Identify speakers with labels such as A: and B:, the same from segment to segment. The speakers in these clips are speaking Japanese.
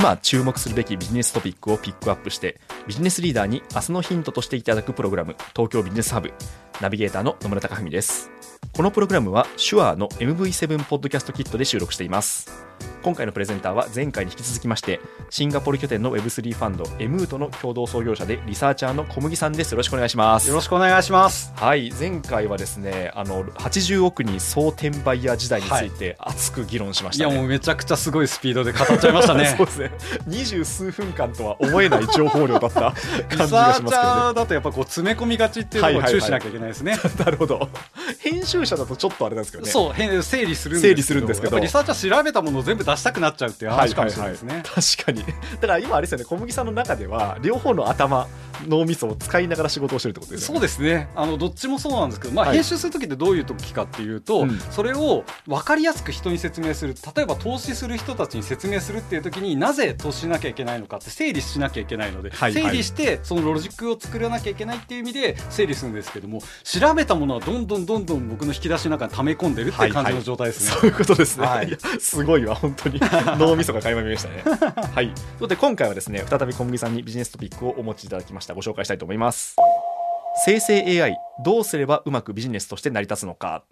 A: 今注目するべきビジネストピックをピックアップしてビジネスリーダーに明日のヒントとしていただくプログラム東京ビジネスハブナビゲーターの野村貴文です。このプログラムは手話の MV7 ポッドキャストキットで収録しています。今回のプレゼンターは前回に引き続きましてシンガポール拠点の Web3 ファンドエムートの共同創業者でリサーチャーの小麦さんです。よろしくお願いします。
B: よろしくお願いします。
A: はい前回はですねあの80億人総転売ヤー時代について熱く議論しましたね、
B: い、やもうめちゃくちゃすごいスピードで語っちゃいましたね。
A: そうですね。二十数分間とは思えない情報量だった 感じがしますけど、ね、リサーチャ
B: ーだとやっぱこう詰め込みがちっていうところを注意しなきゃいけないですね、はいはい
A: はい、なるほど。編集者だとちょっとあれなんですけどね。
B: そう整理する
A: 整理するんですけど。
B: リサーチャー調べたものを全部出したくなっちゃうっていう話かもしれないですね、はいはい
A: はい、確かに。だから今あれですよね。小麦さんの中では両方の頭脳みそを使いながら仕事をしてるってことです
B: よね。そうですね。あのどっちもそうなんですけど、まあ、編集する時ってどういう時かっていうと、はい、それを分かりやすく人に説明する。例えば投資する人たちに説明するっていう時になぜ投資しなきゃいけないのかって整理しなきゃいけないので、はいはい、整理してそのロジックを作らなきゃいけないっていう意味で整理するんですけども調べたものはどんどんどんどん僕の引き出しの中に溜め込んでるっていう感じの状態ですね、
A: はいはい、そういうことですね、はい、すごいわ本当に脳みそが垣間見ましたね。はい。ということで今回はですね再び小麦さんにビジネストピックをお持ちいただきました。ご紹介したいと思います。生成 AI どうすればうまくビジネスとして成り立つのか。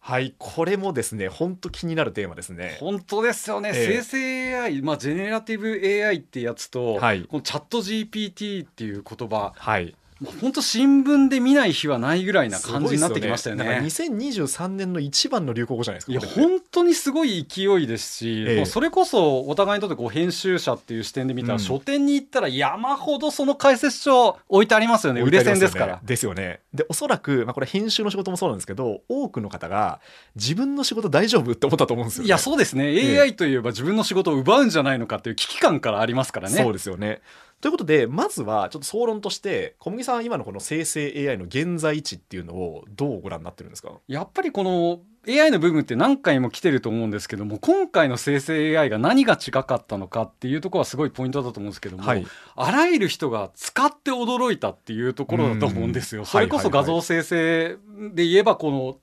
A: はい。これもですね本当気になるテーマですね。
B: 本当ですよね、えー、生成 AI まあジェネラティブ AI ってやつと、はい、このチャット GPT っていう言葉、はい、本当新聞で見ない日はないぐらいな感じになってきましたよね。よね
A: 2023年の一番の流行語じゃないですか。
B: いや本当にすごい勢いですし、ええ、それこそお互いにとってこう編集者っていう視点で見たら、うん、書店に行ったら山ほどその解説書置いてありますよね。売れ線ですから。
A: ですよね。でおそらくまあこれ編集の仕事もそうなんですけど、多くの方が自分の仕事大丈夫って思ったと思うんですよ、ね、
B: いやそうですね。AI といえば自分の仕事を奪うんじゃないのかっていう危機感からありますからね。
A: そうですよね。ということでまずはちょっと総論として小麦さんは今のこの生成 AI の現在地っていうのをどうご覧になってるんですか？
B: やっぱりこの AI の部分って何回も来てると思うんですけども今回の生成 AI が何が違かったのかっていうところはすごいポイントだと思うんですけども、はい、あらゆる人が使って驚いたっていうところだと思うんですよ。それこそ画像生成で言えばこの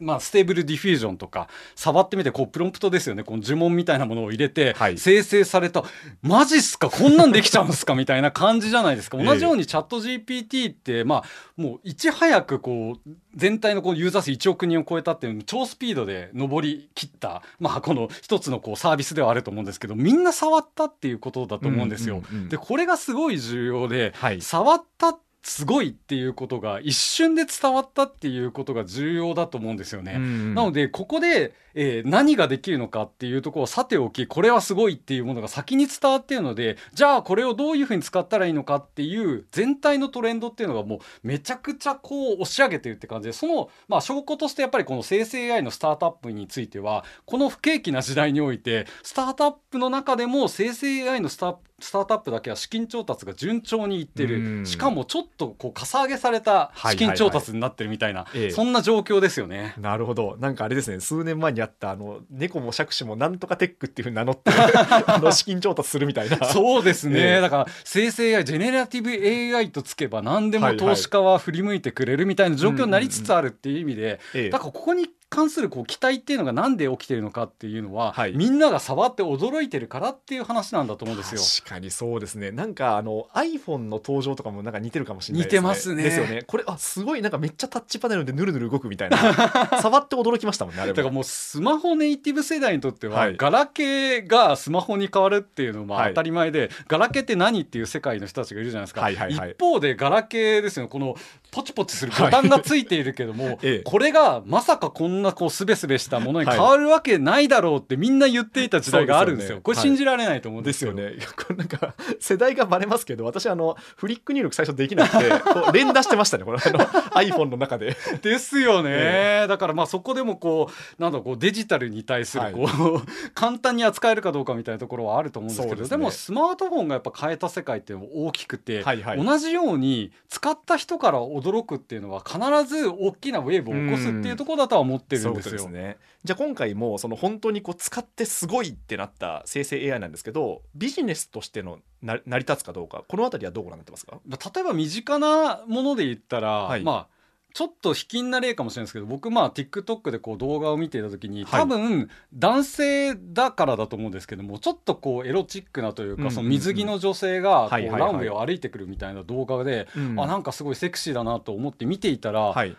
B: まあ、ステーブルディフュージョンとか触ってみてこうプロンプトですよね。この呪文みたいなものを入れて生成された、はい、マジっすか？こんなんできちゃうんすか？みたいな感じじゃないですか？同じようにチャット GPT ってまあもういち早くこう全体のこうユーザー数1億人を超えたっていう超スピードで上りきった、まあ、この一つのこうサービスではあると思うんですけどみんな触ったっていうことだと思うんですよ。でこれがすごい重要で、はい、触ったってすごいっていうことが一瞬で伝わったっていうことが重要だと思うんですよね。うんうん、なのでここで、えー、何ができるのかっていうところをさておきこれはすごいっていうものが先に伝わっているのでじゃあこれをどういうふうに使ったらいいのかっていう全体のトレンドっていうのがもうめちゃくちゃこう押し上げてるって感じでその、まあ、証拠としてやっぱりこの生成 AI のスタートアップについてはこの不景気な時代においてスタートアップの中でも生成 AI のスタースタートアップだけは資金調達が順調にいってる。しかもちょっとこうかさ上げされた資金調達になってるみたいな、そんな状況ですよね。
A: なるほど。なんかあれですね数年前にあったあの猫も杓子もなんとかテックっていうふうに名乗って あの資金調達するみたいな。
B: そうですね、えー、だから生成 AI ジェネラティブ AI とつけば何でも投資家は振り向いてくれるみたいな状況になりつつあるっていう意味で、だからここに関するこう期待っていうのがなんで起きてるのかっていうのは、はい、みんなが触って驚いてるからっていう話なんだと思うんですよ。
A: 確かにそうですね。なんかあの iPhone の登場とかもなんか似てるかもしれない
B: ですね。似てますね。
A: ですよね。これあすごいなんかめっちゃタッチパネルでぬるぬる動くみたいな 触って驚きましたもんね。だ
B: からもうスマホネイティブ世代にとっては、はい、ガラケーがスマホに変わるっていうのも当たり前で、はい、ガラケーって何っていう世界の人たちがいるじゃないですか。はいはいはい、一方でガラケーですよこのポチポチするボタンがついているけども、ええ、これがまさかこんんなこうすべすべしたものに変わるわけないだろうってみんな言っていた時代があるんですよ。
A: すよね
B: これ信じられないと思うん
A: で
B: ですすよ。
A: よね。いやこれなんか世代がバレますけど、私あのフリック入力最初できなくて、こう連打してましたね。これ あの iPhone の中で。
B: ですよね、
A: え
B: だからまあそこでもこうなんだこうデジタルに対するこう、簡単に扱えるかどうかみたいなところはあると思うんですけどで,、
A: そうですね
B: もスマートフォンがやっぱ変えた世界って大きくて、
A: はいはい
B: 同じように使った人から驚くっていうのは必ず大きなウェーブを起こすっていうところだとは思ってるんですよ。
A: そういうことね。じゃあ今回もその本当にこう使ってすごいってなった生成 AI なんですけど、ビジネスとしてのな成り立つかどうか、このあたりはどうご覧になってますか？
B: 例えば身近なもので言ったら、
A: はい
B: まあちょっと卑近な例かもしれないですけど僕まあ TikTok でこう動画を見ていた時に
A: はい
B: 多分男性だからだと思うんですけどもちょっとこうエロチックなというかその水着の女性がこ
A: はいう
B: ランウェイを歩いてくるみたいな動画で
A: うん
B: あなんかすごいセクシーだなと思って見ていたら
A: はい。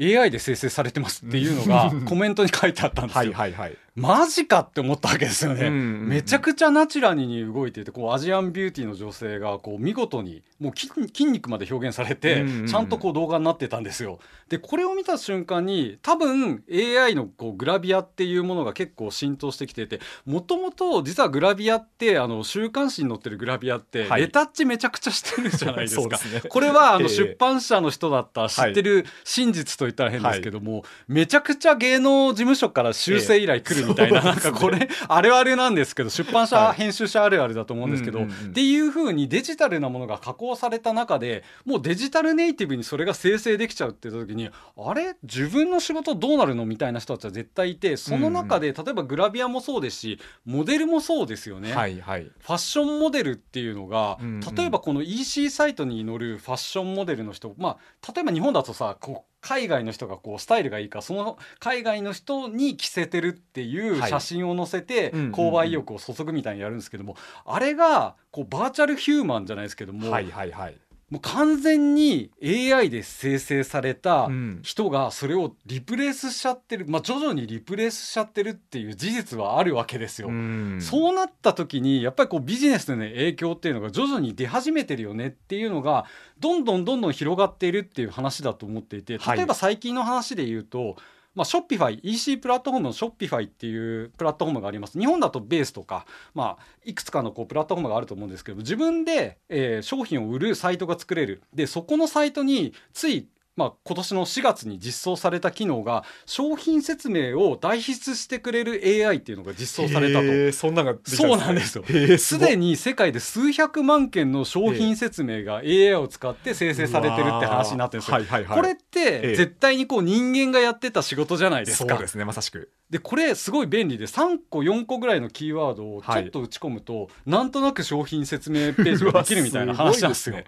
B: AI で生成されてますっていうのがコメントに書いてあったんですよ。
A: はいはいはい。
B: マジかって思ったわけですよね。
A: うんうんうん
B: めちゃくちゃナチュラルに動いていてこうアジアンビューティーの女性がこう見事にもう筋筋肉まで表現されて、
A: うんうんうん
B: ちゃんとこう動画になってたんですよ。でこれを見た瞬間に多分 AI のこうグラビアっていうものが結構浸透してきててもともと実はグラビアってあの週刊誌に載ってるグラビアって
A: はい
B: レタッチめちゃくちゃしてるじゃないですか。
A: そうですね。
B: これはあ
A: ええ
B: の出版社の人だったら知ってる真実と言ったら変ですけども、めちゃくちゃ芸能事務所から修正依頼来るみたいな、
A: ええ
B: なんかこれあれあれなんですけど出版社、
A: はい。
B: 編集者あるあるだと思うんですけど、
A: うんうんうん
B: っていう風にデジタルなものが加工された中でもうデジタルネイティブにそれが生成できちゃうって言った時にあれ？自分の仕事どうなるのみたいな人たちは絶対いてその中で、例えばグラビアもそうですしモデルもそうですよね。
A: はいはい。
B: ファッションモデルっていうのが、
A: うんうん。
B: 例えばこの EC サイトに載るファッションモデルの人まあ例えば日本だとさこう海外の人がこうスタイルがいいからその海外の人に着せてるっていう
A: はい
B: 写真を載せて購買意欲を注ぐみたいにやるんですけども、あれがこうバーチャルヒューマンじゃないですけども、
A: はいはいはい。
B: もう完全に AI で生成された
A: うん。
B: 人がそれをリプレイスしちゃってる、まあ、徐々にリプレイスしちゃってるっていう事実はあるわけですよ。
A: うん。
B: そうなった時にやっぱりこうビジネスの、ね、影響っていうのが徐々に出始めてるよねっていうのがどんどんどんどん広がっているっていう話だと思っていて
A: はい。
B: 例えば最近の話で言うと、まあ、ショッピファイ EC プラットフォームのショッピファイっていうプラットフォームがあります。日本だとベースとか、まあ、いくつかのこうプラットフォームがあると思うんですけど自分で、えー商品を売るサイトが作れる。でそこのサイトについまあ、今年の4月に実装された機能が商品説明を代筆してくれる AI っていうのが実装されたと。
A: そんなのが
B: そうなんですよ
A: す
B: でに世界で数百万件の商品説明が AI を使って生成されてるって話になってるんですよ。
A: はいはいはい。
B: これっ
A: ええ
B: て絶対にこう人間がやってた仕事じゃないですか。
A: そうですねまさしく。
B: でこれすごい便利で3個4個ぐらいのキーワードをち
A: はい。
B: ょっと打ち込むと、なんとなく商品説明ページができるみたいな話なんですよ。
A: すね。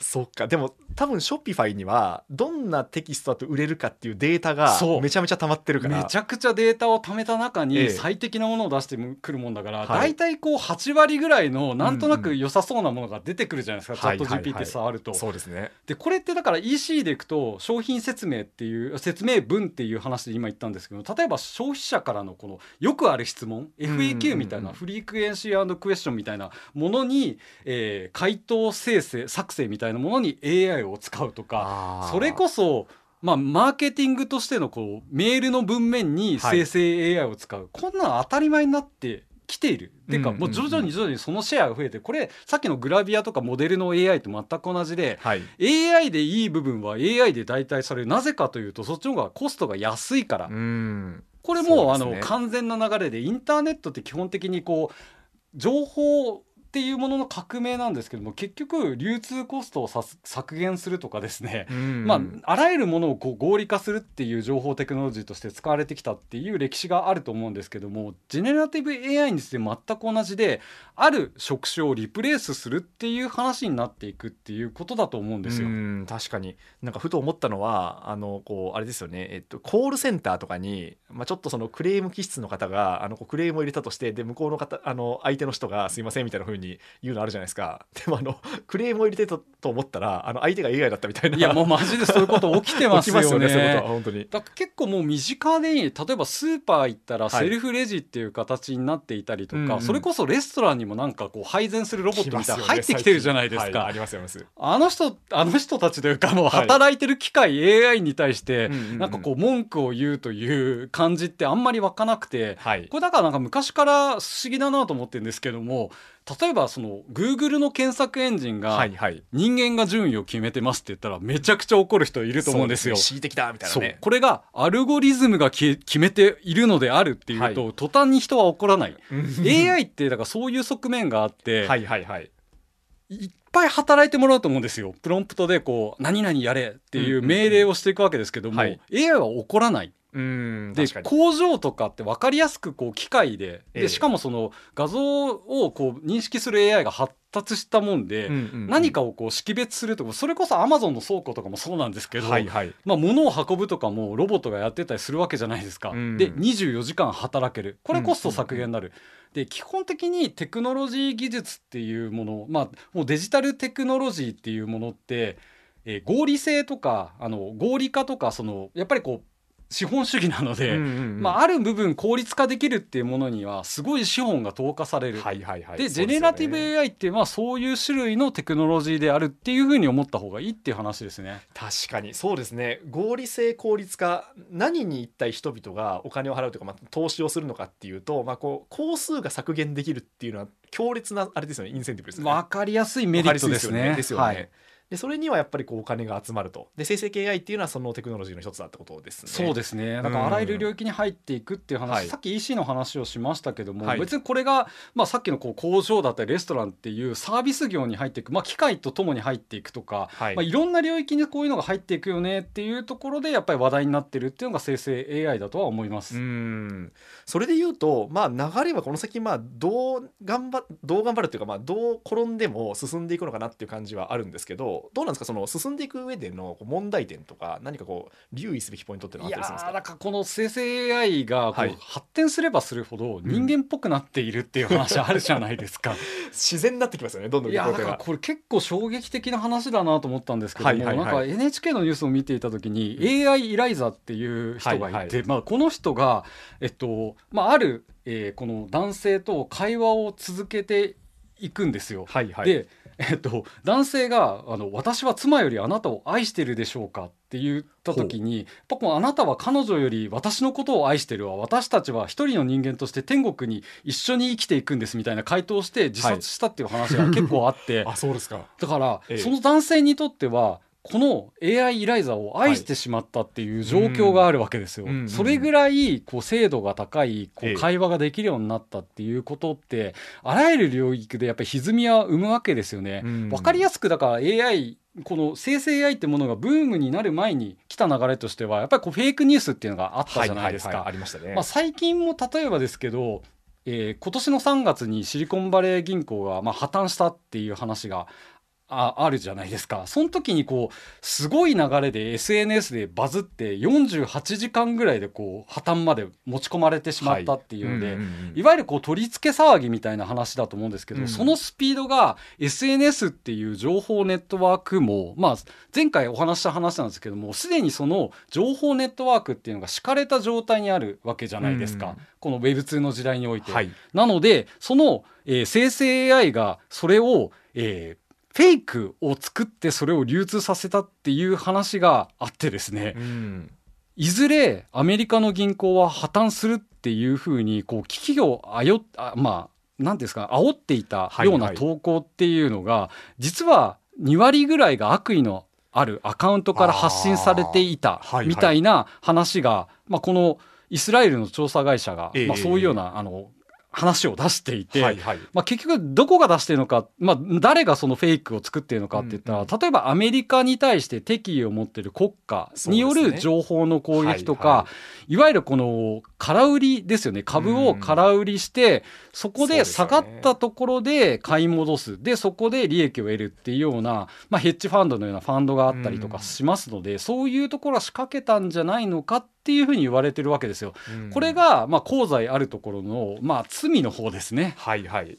A: そっか。でも多分ショッピファイにはどんなテキストだと売れるかっていうデータがめちゃめちゃ溜まってるから。
B: めちゃくちゃデータを貯めた中
A: ええ。
B: に最適なものを出してくるもんだから、
A: はい。
B: 大体こう8割ぐらいのなんとなく良さそうなものが出てくるじゃないですか、
A: はい
B: チャット GPT 触ると。
A: そうですね。
B: でこれってだから EC でいくと商品説明っていう説明文っていう話で今言ったんですけど例えば消費者からのこのよくある質問 FAQ みたいなフリークエンシークエスチョンみたいなものに、えー回答生成作成みたいなものに AI を使うとかそれこそまあ、マーケティングとしてのこうメールの文面に生成 AI を使う、こんなの当たり前になってきている。てか
A: うんうんうん。
B: もう徐々に徐々にそのシェアが増えてこれさっきのグラビアとかモデルの AI と全く同じで
A: はい。
B: AI でいい部分は AI で代替される。なぜかというとそっちの方がコストが安いから、
A: うん
B: これもう、
A: ね
B: の完全な流れでインターネットって基本的にこう情報っていうものの革命なんですけども結局流通コストをさす削減するとかですね、
A: うん。
B: まあ、あらゆるものをこう合理化するっていう情報テクノロジーとして使われてきたっていう歴史があると思うんですけどもジェネラティブ AI について全く同じである職種をリプレイスするっていう話になっていくっていうことだと思うんですよ。
A: うん確かに。なんかふと思ったのはあのこうあれですよね、えっと、コールセンターとかに、まあ、ちょっとそのクレーム気質の方があのこうクレームを入れたとしてで向こうの方あの相手の人が「すいません」みたいな風うに言うのあるじゃないですか。でもあのクレームを入れてたと思ったらあの相手が AI だったみたいな。い
B: やもうマジでそういうこと起きてますよね。
A: 起きますよねそういうことは本当に。
B: だ結構もう身近で例えばスーパー行ったら
A: はい。
B: セルフレジっていう形になっていたりとか、
A: うん。うん
B: それこそレストランにもなんかこう配膳するロボットみたいな入ってきてるじゃないですか、
A: はいありますあります。
B: あの人あの人たちというかもう
A: はい。
B: 働いてる機械、AI に対してなんかこう文句を言うという感じってあんまり湧かなくて、
A: はい。
B: これだからなんか昔から不思議だなと思ってるんですけども例えばその Google の検索エンジンが人間が順位を決めてますって言ったらめちゃくちゃ怒る人いると思うんですよ。
A: 恣意的だみたいなね。
B: これがアルゴリズムがき決めているのであるっていうと、
A: は
B: 途端に人は怒らない。
A: うん。
B: AI ってだからそういう側面があって、
A: はいはいはい。
B: いっぱい働いてもらうと思うんですよ。プロンプトでこう何々やれっていう命令をしていくわけですけども、
A: はい。
B: AI は怒らない
A: うん
B: で工場とかって分かりやすくこう機械で
A: ええ。
B: でしかもその画像をこう認識する AI が発達したもんで、何かをこう識別するとかそれこそ Amazon の倉庫とかもそうなんですけど、
A: はいはい。
B: まあ、物を運ぶとかもロボットがやってたりするわけじゃないですか。
A: うん。
B: で24時間働ける。これコスト削減になる。で基本的にテクノロジー技術っていうもの、まあ、もうデジタルテクノロジーっていうものって、えー合理性とかあの合理化とかそのやっぱりこう資本主義なので、
A: うんうんうん
B: まあ、ある部分効率化できるっていうものにはすごい資本が投下される。
A: はいはいはい
B: で
A: ね
B: ェネラティブ AI っていうのはそういう種類のテクノロジーであるっていうふうに思った方がいいっていう話ですね。
A: 確かにそうですね合理性効率化何に一体人々がお金を払うとか、まあ、投資をするのかっていうと、まあ、こう工数が削減できるっていうのは強烈なあれですよねインセンティブですよね。
B: わかりやすいメリットですね。
A: ですよね。
B: はい
A: でそれにはやっぱりこうお金が集まると。で生成系 AI っていうのはそのテクノロジーの一つだってことですね。
B: そうですね。だからあらゆる領域に入っていくっていう話、
A: はい。
B: さっき EC の話をしましたけども、
A: はい。
B: 別にこれが、まあ、さっきのこう工場だったりレストランっていうサービス業に入っていく、まあ、機械とともに入っていくとか、
A: はい。
B: まあ、いろんな領域にこういうのが入っていくよねっていうところでやっぱり話題になってるっていうのが生成 AI だとは思います。
A: うん。それで言うと、まあ、流れはこの先、まあ、どう頑張どう頑張るっていうか、まあ、どう転んでも進んでいくのかなっていう感じはあるんですけどどうなんですか？その進んでいく上での問題点とか何かこう留意すべきポイントっていうのはあったりするんですか？
B: ーなんかこの生成 AI がこう
A: はい。
B: 発展すればするほど人間っぽくなっているっていう話あるじゃないですか。
A: 自然になってきますよねどんどん
B: いやから。これ結構衝撃的な話だなと思ったんですけども、
A: はいはいはい。
B: なんか NHK のニュースを見ていた時に AI イライザっていう人がいて、
A: はいはい。
B: まあ、この人が、えっとまあ、ある、えーこの男性と会話を続けていくんですよ。
A: はいはい。
B: で、えっと、男性があの「私は妻よりあなたを愛してるでしょうか?」って言った時にやっぱこうあなたは彼女より私のことを愛してるわ。私たちは一人の人間として天国に一緒に生きていくんですみたいな回答をして自殺したっていう話が結構あって、
A: あそうですか。
B: だから、
A: ええ。
B: その男性にとってはこの AI イライザを愛してしまったっていう状況があるわけですよ。
A: うんうんうん
B: それぐらいこう精度が高いこ
A: ええ
B: う会話ができるようになったっていうことってあらゆる領域でやっぱり歪みは生むわけですよね。
A: うん
B: わかりやすくだから AI この生成 AI ってものがブームになる前に来た流れとしてはやっぱりこうフェイクニュースっていうのがあったじゃないですか。
A: はははありましたね、
B: まあ、最近も例えばですけど、えー今年の3月にシリコンバレー銀行がまあ破綻したっていう話がああるじゃないですか。その時にこうすごい流れで SNS でバズって48時間ぐらいでこう破綻まで持ち込まれてしまったっていうので、いわゆるこう取り付け騒ぎみたいな話だと思うんですけど、
A: うん。
B: そのスピードが SNS っていう情報ネットワークも、まあ、前回お話しした話なんですけどもすでにその情報ネットワークっていうのが敷かれた状態にあるわけじゃないですか、
A: うん。
B: この Web2 の時代において。
A: はい。
B: なのでその、えー生成 AI がそれを、えーフェイクを作ってそれを流通させたっていう話があってですね、
A: うん。
B: いずれアメリカの銀行は破綻するっていうふうにこう危機をあよあまあ何ですか煽っていたような
A: はい。はい
B: 投稿っていうのが、実は2割ぐらいが悪意のあるアカウントから発信されていたみたいな話が、まあ、このイスラエルの調査会社が、
A: ええ。
B: まあ、そういうようなあの話を出していて、
A: はいはい。
B: まあ、結局どこが出してるのか、まあ、誰がそのフェイクを作ってるのかって言ったら、
A: うん
B: 例えばアメリカに対して敵意を持ってる国家による情報の攻撃とか、
A: はい
B: い。わゆるこの空売りですよね。株を空売りして、そこで下がったところで買い戻す。でそこで利益を得るっていうような、まあ、ヘッジファンドのようなファンドがあったりとかしますので、そういうところは仕掛けたんじゃないのかっていうふうに言われてるわけですよ。
A: うん
B: これが、まあ、功罪あるところの、まあ、罪の方ですね。
A: はいはい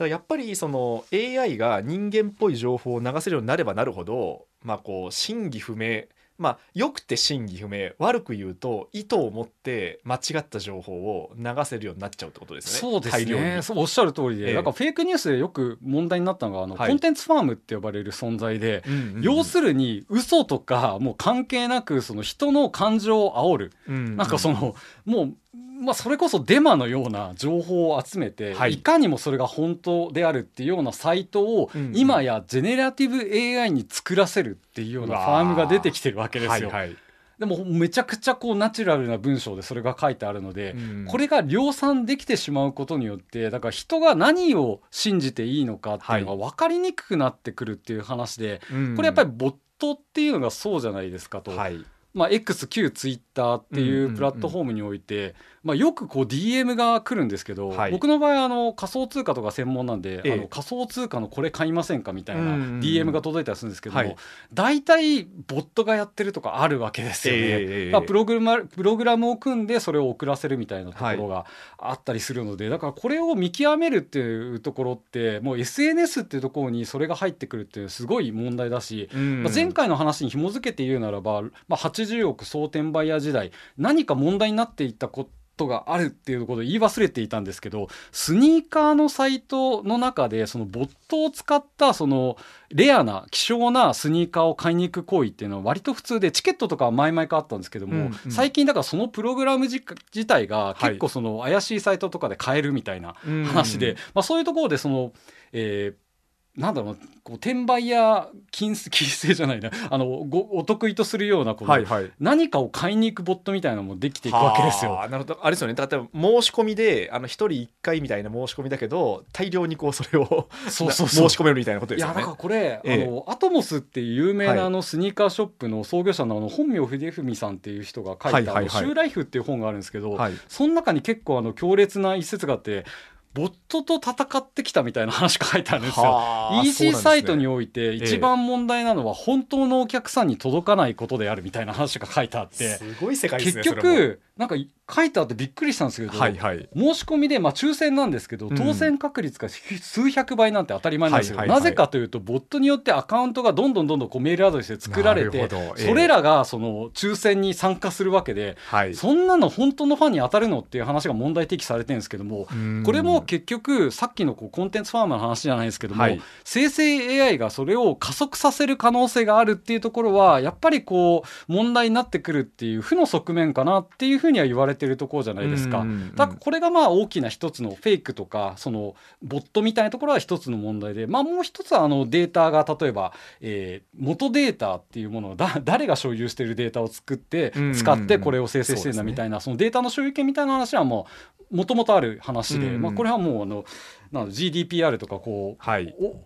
A: からやっぱりその AI が人間っぽい情報を流せるようになればなるほど、まあ、こう真偽不明まあよくて真偽不明悪く言うと意図を持って間違った情報を流せるようになっちゃうってことですね。
B: そうです
A: 大量に。
B: ねそうおっしゃる通りで、
A: ええ。
B: なんかフェイクニュースでよく問題になったのがあの、
A: はい。
B: コンテンツファームって呼ばれる存在で、
A: うんうんうん
B: 要するに嘘とかもう関係なくその人の感情を煽る、
A: うん。
B: なんかそのもう、まあ、それこそデマのような情報を集めて、
A: はい。
B: い、かにもそれが本当であるっていうようなサイトを、
A: うんうん。
B: 今やジェネラティブ AI に作らせるっていうようなファームが出てきてるわけですよ。
A: はいはい。
B: でもめちゃくちゃこうナチュラルな文章でそれが書いてあるので、
A: うん。
B: これが量産できてしまうことによってだから人が何を信じていいのかっていうのが分かりにくくなってくるっていう話で、
A: うん。
B: これやっぱりボットっていうのがそうじゃないですかと。
A: はい
B: まあ、X 旧ツイッターっていうプラットフォームにおいて、まあ、よくこう DM が来るんですけど、
A: はい。
B: 僕の場合あの仮想通貨とか専門なんで、
A: ええ。
B: あの仮想通貨のこれ買いませんかみたいな DM が届いたりするんですけども、
A: はい。
B: 大体ボットがやってるとかあるわけですよね。
A: ええ
B: まあ、プログラムプログラムを組んでそれを送らせるみたいなところがあったりするので、だからこれを見極めるっていうところってもう SNS っていうところにそれが入ってくるっていうすごい問題だし、
A: うん。
B: まあ、前回の話に紐づけて言うならば、まあ、80億総転売ヤー時代何か問題になっていったことがあるっていうことを言い忘れていたんですけどスニーカーのサイトの中でそのボットを使ったそのレアな希少なスニーカーを買いに行く行為っていうのは割と普通でチケットとかは前々からあったんですけども、
A: うんうん。
B: 最近だからそのプログラム自自体が
A: はい
B: 結構その怪しいサイトとかで買えるみたいな
A: うん。
B: 話で、まあ、そういうところでその、えーなんだろうなこう転売や金金星じゃないな。あのごお得意とするようなこの、
A: はいはい。
B: 何かを買いに行くボットみたいなのもできていくわけですよ。
A: はあなるほど。あれですよね。例えば申し込みであの一人一回みたいな申し込みだけど大量にこうそれを
B: そうそう
A: 申し込めるみたいなことですよね。
B: いやだから。これ、
A: ええ。
B: あのアトモスっていう有名
A: はい。
B: なあのスニーカーショップの創業者のあの本名秀文さんっていう人が書いた「
A: はいはいはい。
B: あのシューライフ」っていう本があるんですけど、
A: はい。
B: その中に結構あの強烈な一節があってボットと戦ってきたみたいな話が書いてあるんですよ。
A: はあ
B: EC サイトにおいて一番問題なのは本当のお客さんに届かないことであるみたいな話が書いてあって。
A: すごい世界です
B: 結局なんか書いてあってびっくりしたんですけど、
A: はいはい。
B: 申し込みでまあ抽選なんですけど
A: うん。
B: 当選確率が数百倍なんて当たり前なんですよ、
A: はいはいはい。
B: なぜかというとボットによってアカウントがどんどんどんどんこうメールアドレスで作られて
A: ええ。
B: それらがその抽選に参加するわけで、
A: はい。
B: そんなの本当のファンに当たるのっていう話が問題提起されてるんですけども、
A: うん。
B: これも結局さっきのこうコンテンツファームの話じゃないですけども、
A: はい。
B: 生成 AI がそれを加速させる可能性があるっていうところはやっぱりこう問題になってくるっていう負の側面かなっていうふうには言われてるところじゃないですか。だからこれがまあ大きな一つのフェイクとかそのボットみたいなところは一つの問題で、まあ、もう一つはあのデータが例えば、えー元データっていうものをだ 誰が所有しているデータを作って使ってこれを生成してるんだみたいなそのデータの所有権みたいな話はもうもともとある話で、
A: うんうん
B: まあ、これはもうあのなんだ GDPR とかこう、
A: はい。
B: お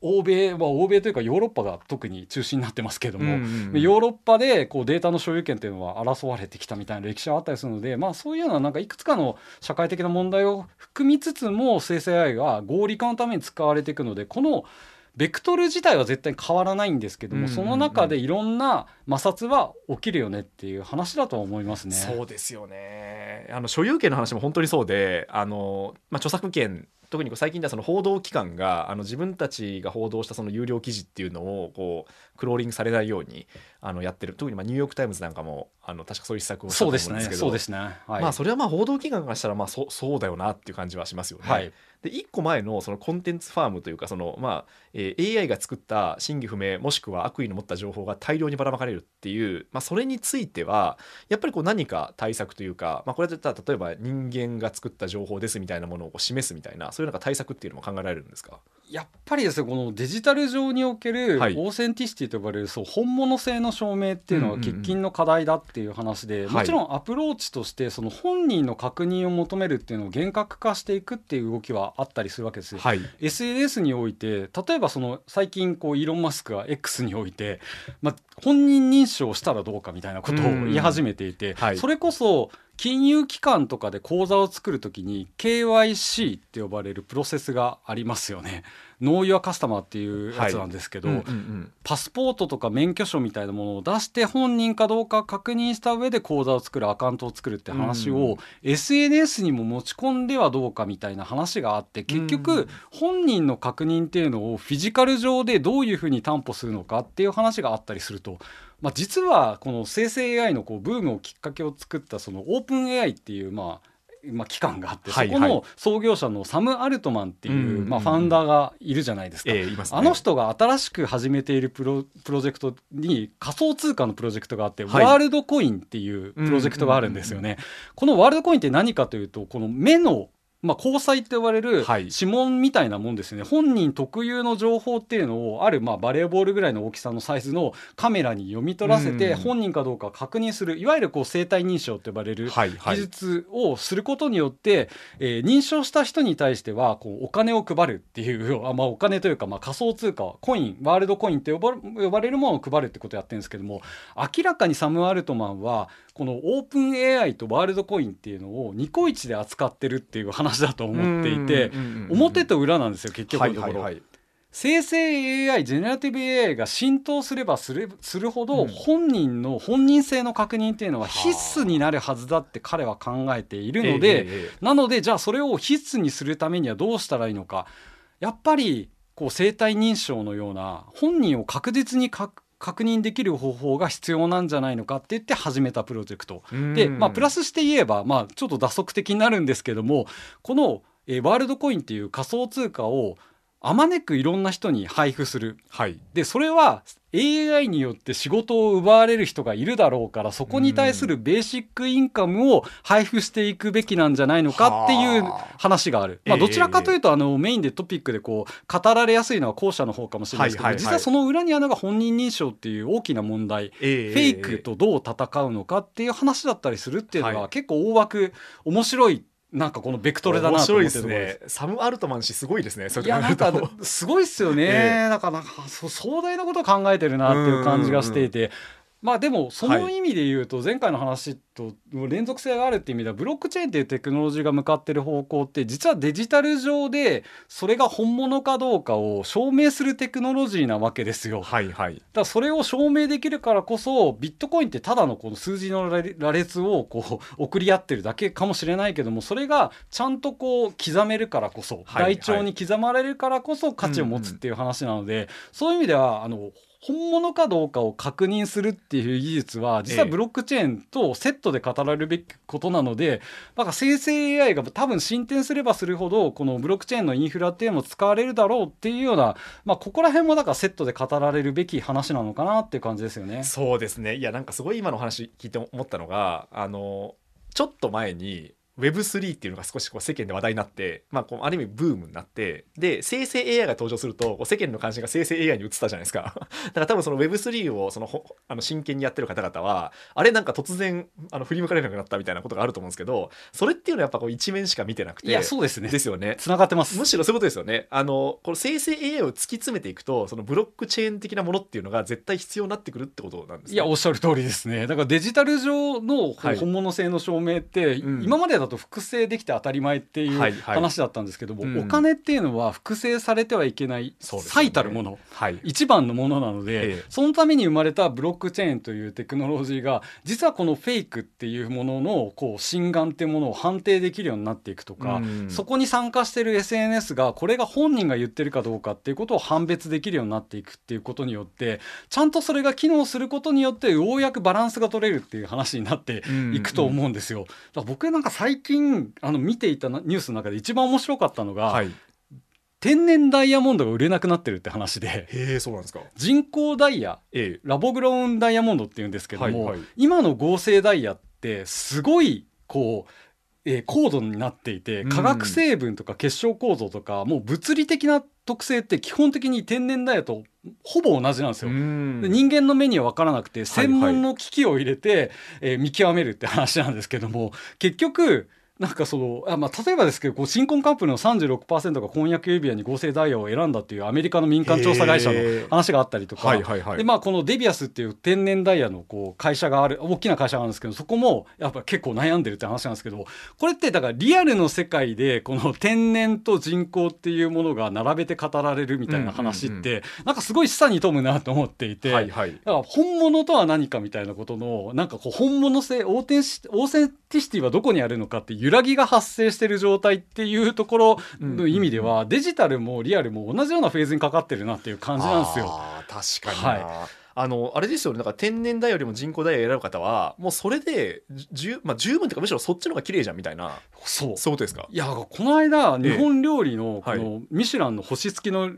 B: 欧米は欧米というかヨーロッパが特に中心になってますけども、
A: うんうんうん。
B: ヨーロッパでこうデータの所有権っていうのは争われてきたみたいな歴史はあったりするので、まあ、そういうようななんかいくつかの社会的な問題を含みつつも生成 AI が合理化のために使われていくのでこのベクトル自体は絶対変わらないんですけども、
A: うんうんうん。
B: その中でいろんな摩擦は起きるよねっていう話だとは思いますね。
A: そうですよね。あの所有権の話も本当にそうであの、まあ、著作権特にこう最近ではその報道機関があの自分たちが報道したその有料記事っていうのをこうクローリングされないようにあのやってる。特にまあニューヨーク・タイムズなんかもあの確かそういう施策をしたと
B: そうですね
A: 思うんですけど
B: そうですね。はい。
A: まあそれはまあ報道機関からしたらまあそそうだよなっていう感じはしますよね。
B: はい。
A: で1個前のそのコンテンツファームというかその、まあえー AI が作った真偽不明もしくは悪意の持った情報が大量にばらまかれるっていう、まあ、それについてはやっぱりこう何か対策というか、まあ、これだったら例えば人間が作った情報ですみたいなものを示すみたいなそういうなんか対策っていうのも考えられるんですか？
B: やっぱりですねこのデジタル上におけるオ
A: はい。
B: ーセンティシティと呼ばれるそう本物性の証明っていうのは
A: うんうんうん。
B: 喫緊の課題だっていう話で、
A: はい。
B: もちろんアプローチとしてその本人の確認を求めるっていうのを厳格化していくっていう動きはあったりするわけですよ。
A: はい。
B: SNS において例えばその最近こうイーロン・マスクが X において、まあ、本人認証したらどうかみたいなことを言い始めていて、
A: はい。
B: それこそ金融機関とかで口座を作るときに KYC って呼ばれるプロセスがありますよね。ノーユアカスタマーっていうやつなんですけど、
A: うんうんうん
B: パスポートとか免許証みたいなものを出して本人かどうか確認した上で口座を作るアカウントを作るって話を、SNS にも持ち込んではどうかみたいな話があって結
A: う
B: 局
A: ん
B: 本人の確認っていうのをフィジカル上でどういうふうに担保するのかっていう話があったりすると。まあ、実はこの生成 AI のこうブームをきっかけを作ったそのオープン AI っていうまあまあ、機関があって、そこの創業者のサム・アルトマンっていう、まあ、ファウンダーがいるじゃないですか。あの人が新しく始めているプロプロジェクトに仮想通貨のプロジェクトがあって、
A: はい。
B: ワールドコインっていうプロジェクトがあるんですよね。このワールドコインって何かというとこの目のまあ、交際って呼ばれる
A: はい。
B: 指紋みたいなもんですよね、本人特有の情報っていうのをあるまあバレーボールぐらいの大きさのサイズのカメラに読み取らせて
A: うん。
B: 本人かどうか確認するいわゆるこう生体認証と呼ばれる
A: はいはい。
B: 技術をすることによって、えー認証した人に対してはこうお金を配るっていう あ、まあ、お金というか、まあ、仮想通貨コインワールドコインって呼ば呼ばれるものを配るってことをやってるんですけども明らかにサム・アルトマンはこのオープン AI とワールドコインっていうのをニコイチで扱ってるっていう話だと思っていて表と裏なんですよ結局のところ。
A: はいはいはい。
B: 生成 AI ジェネラティブ AI が浸透すればするするほど、
A: うん。
B: 本人の本人性の確認っていうのは必須になるはずだって彼は考えているので、なのでじゃあそれを必須にするためにはどうしたらいいのか。やっぱりこう生体認証のような本人を確実に確確認できる方法が必要なんじゃないのかって言って始めたプロジェクト。で、まあ、プラスして言えば、まあ、ちょっと打足的になるんですけどもこの、えーワールドコインっていう仮想通貨をあまねくいろんな人に配布する。
A: はい。
B: でそれは AI によって仕事を奪われる人がいるだろうからそこに対するベーシックインカムを配布していくべきなんじゃないのかっていう
A: はあ。
B: 話がある、まあ、
A: ええ。
B: どちらかというとあのメインでトピックでこう語られやすいのは後者の方かもしれないですけど、実はその裏にあるのが本人認証っていう大きな問題。
A: ええ。
B: フェイクとどう戦うのかっていう話だったりするっていうの
A: は
B: はい。結構大枠面白いなんかこのベクトルだなと思って
A: ね。サム・アルトマン氏すごいですね。それ
B: いやなんかすごいっすよね、
A: え
B: だからなんかそう壮大なことを考えてるなっていう感じがしていて。まあでもその意味で言うと前回の話と連続性があるっていう意味ではブロックチェーンっていうテクノロジーが向かってる方向って実はデジタル上でそれが本物かどうかを証明するテクノロジーなわけですよ。
A: はいはい
B: だからそれを証明できるからこそビットコインってただのこの数字の羅羅列をこう送り合ってるだけかもしれないけどもそれがちゃんとこう刻めるからこそ、
A: はい
B: 台帳に刻まれるからこそ価値を持つっていう話なので、そういう意味ではあの本物かどうかを確認するっていう技術は実は
A: ええ
B: ブロックチェーンとセットで語られるべきことなので、なんか生成 AI が多分進展すればするほどこのブロックチェーンのインフラっていうのも使われるだろうっていうような、まあ、ここら辺もだからセットで語られるべき話なのかなっていう感じですよね。
A: そうですねいやなんかすごい今の話聞いて思ったのがあのちょっと前に Web3 っていうのが少しこう世間で話題になって、まあ、こうある意味ブームになってで生成 AI が登場するとこう世間の関心が生成 AI に移ったじゃないですか。だから多分その Web3 をそのほあの真剣にやってる方々はあれなんか突然あの振り向かれなくなったみたいなことがあると思うんですけどそれっていうのはやっぱこう一面しか見てなくて
B: いやそうですね。
A: ですよね。
B: つながってます。
A: むしろそういうことですよね。あのこの生成 AI を突き詰めていくとそのブロックチェーン的なものっていうのが絶対必要になってくるってことなんですね。
B: いやおっしゃる通りですね。だからデジタル上の
A: はい。
B: 本物性の証明って、
A: うん。
B: 今までだと複製できて当たり前っていう
A: はいはい。
B: 話だったんですけども、
A: うん。
B: お金っていうのは複製されてはいけない最たるもの、
A: はい。
B: 一番のものなので、
A: ええ。
B: そのために生まれたブロックチェーンというテクノロジーが実はこのフェイクっていうもののこう心眼っていうものを判定できるようになっていくとか、
A: うん。
B: そこに参加してる SNS がこれが本人が言ってるかどうかっていうことを判別できるようになっていくっていうことによってちゃんとそれが機能することによってようやくバランスが取れるっていう話になっていくと思うんですよ。だから僕なんか最近あの見ていたなニュースの中で一番面白かったのが、
A: はい。
B: 天然ダイヤモンドが売れなくなってるって話で
A: へえそうなんですか。
B: 人工ダイヤ
A: ええ。
B: ラボグロウンダイヤモンドっていうんですけども、
A: はいはい
B: 今の合成ダイヤってすごいこう、えー高度になっていて
A: うん。
B: 化学成分とか結晶構造とか、もう物理的な特性って基本的に天然ダイヤとほぼ同じなんですよ。
A: ん。
B: で人間の目には分からなくて
A: はい。
B: 専門の機器を入れて、えー見極めるって話なんですけども結局なんかそのあ、まあ、例えばですけどこう新婚カップルの36%が婚約指輪に合成ダイヤを選んだっていうアメリカの民間調査会社の話があったりとか、
A: はいはいはい、
B: でまあ、このデビアスっていう天然ダイヤのこう会社がある大きな会社があるんですけどそこもやっぱ結構悩んでるって話なんですけどこれってだからリアルの世界でこの天然と人工っていうものが並べて語られるみたいな話って、なんかすごい示唆に富むなと思っていて、はいはい、だから本物とは何かみたいなことのなんかこう本物性 authenti- authenticity はどこにあるのかって揺らぎが発生してる状態っていうところの意味では、デジタルもリアルも同じようなフェーズにかかってるなっていう感じなんですよ。
A: 確かに、はいあのあれですよね。だから天然ダイヤよりも人工ダイヤ選ぶ方はもうそれで十,、まあ、十分というかむしろそっちの方が綺麗じゃんみたいな
B: そう。
A: そういうことですか？
B: いやこの間日本料理のこのミシュランの星付きの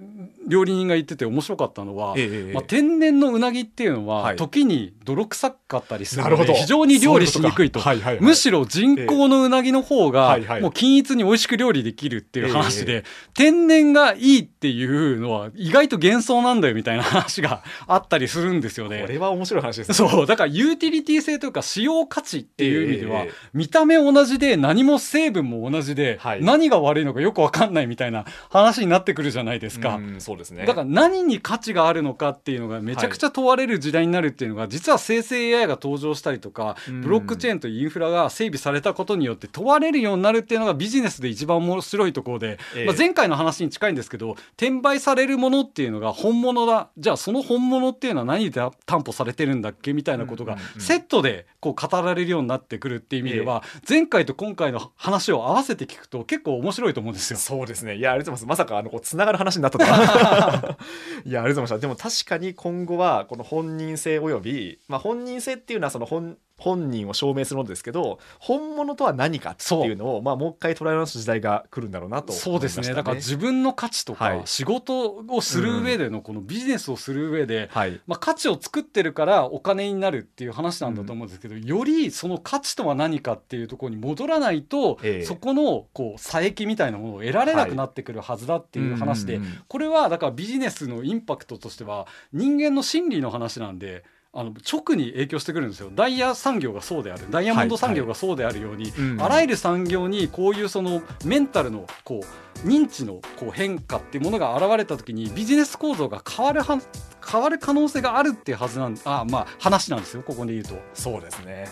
B: 料理人が言ってて面白かったのは、えまあ、天然のうなぎっていうのは時に泥臭かったりするので非常に料理しにくいと。むしろ人工のうなぎの方がもう均一に美味しく料理できるっていう話で天然がいいっていうのは意外と幻想なんだよみたいな話があったりするんですよね。
A: これは面白い話ですね。
B: そうだからユーティリティ性というか使用価値っていう意味では、見た目同じで何も成分も同じで、何が悪いのかよく分かんないみたいな話になってくるじゃないですか。
A: そうですね。
B: だから何に価値があるのかっていうのがめちゃくちゃ問われる時代になるっていうのが、実は生成 AI が登場したりとか、ブロックチェーンというインフラが整備されたことによって問われるようになるっていうのがビジネスで一番面白いところで、まあ、前回の話に近いんですけど転売されるものっていうのが本物だじゃあその本物っていうのは何で担保されてるんだっけみたいなことがセットでこう語られるようになってくるっていう意味では、前回と今回の話を合わせて聞くと結構面白いと思うんですよ。
A: そうですね。いやありがとうございます。まさかあのこうつながる話になったとは。いやありがとうございました。でも確かに今後はこの本人性および、まあ、本人性っていうのはその本本人を証明するものですけど本物とは何かっていうのをまあ、もう一回捉え直す時代が来るんだろうなと、
B: ね、そうですね。だから自分の価値とか、仕事をする上でのこのビジネスをする上で、はい、まあ、価値を作ってるからお金になるっていう話なんだと思うんですけど、うん、よりその価値とは何かっていうところに戻らないと、えー、そこのこう佐伯みたいなものを得られなくなってくるはずだっていう話で、これはだからビジネスのインパクトとしては人間の心理の話なんで。あの直に影響してくるんですよ。ダイヤ産業がそうである。ダイヤモンド産業がそうであるように、あらゆる産業にこういうそのメンタルのこう認知のこう変化っていうものが現れた時にビジネス構造が変わるは変わる可能性があるっていうはずなんあまあ話なんですよここで言うと。
A: そうですね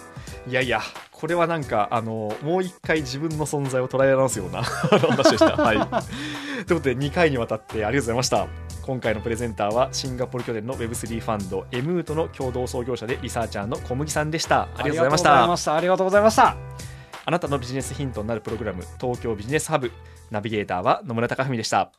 A: いやいやこれはなんかあのもう一回自分の存在を捉え直すような 話でした。はい。ということで2回にわたってありがとうございました。今回のプレゼンターはシンガポール拠点の Web3 ファンドエムートの共同創業者でリサーチャーの小麦さんでした。ありがとうございました。
B: ありがとうございました。
A: あなたのビジネスヒントになるプログラム東京ビジネスハブ。ナビゲーターは野村貴文でした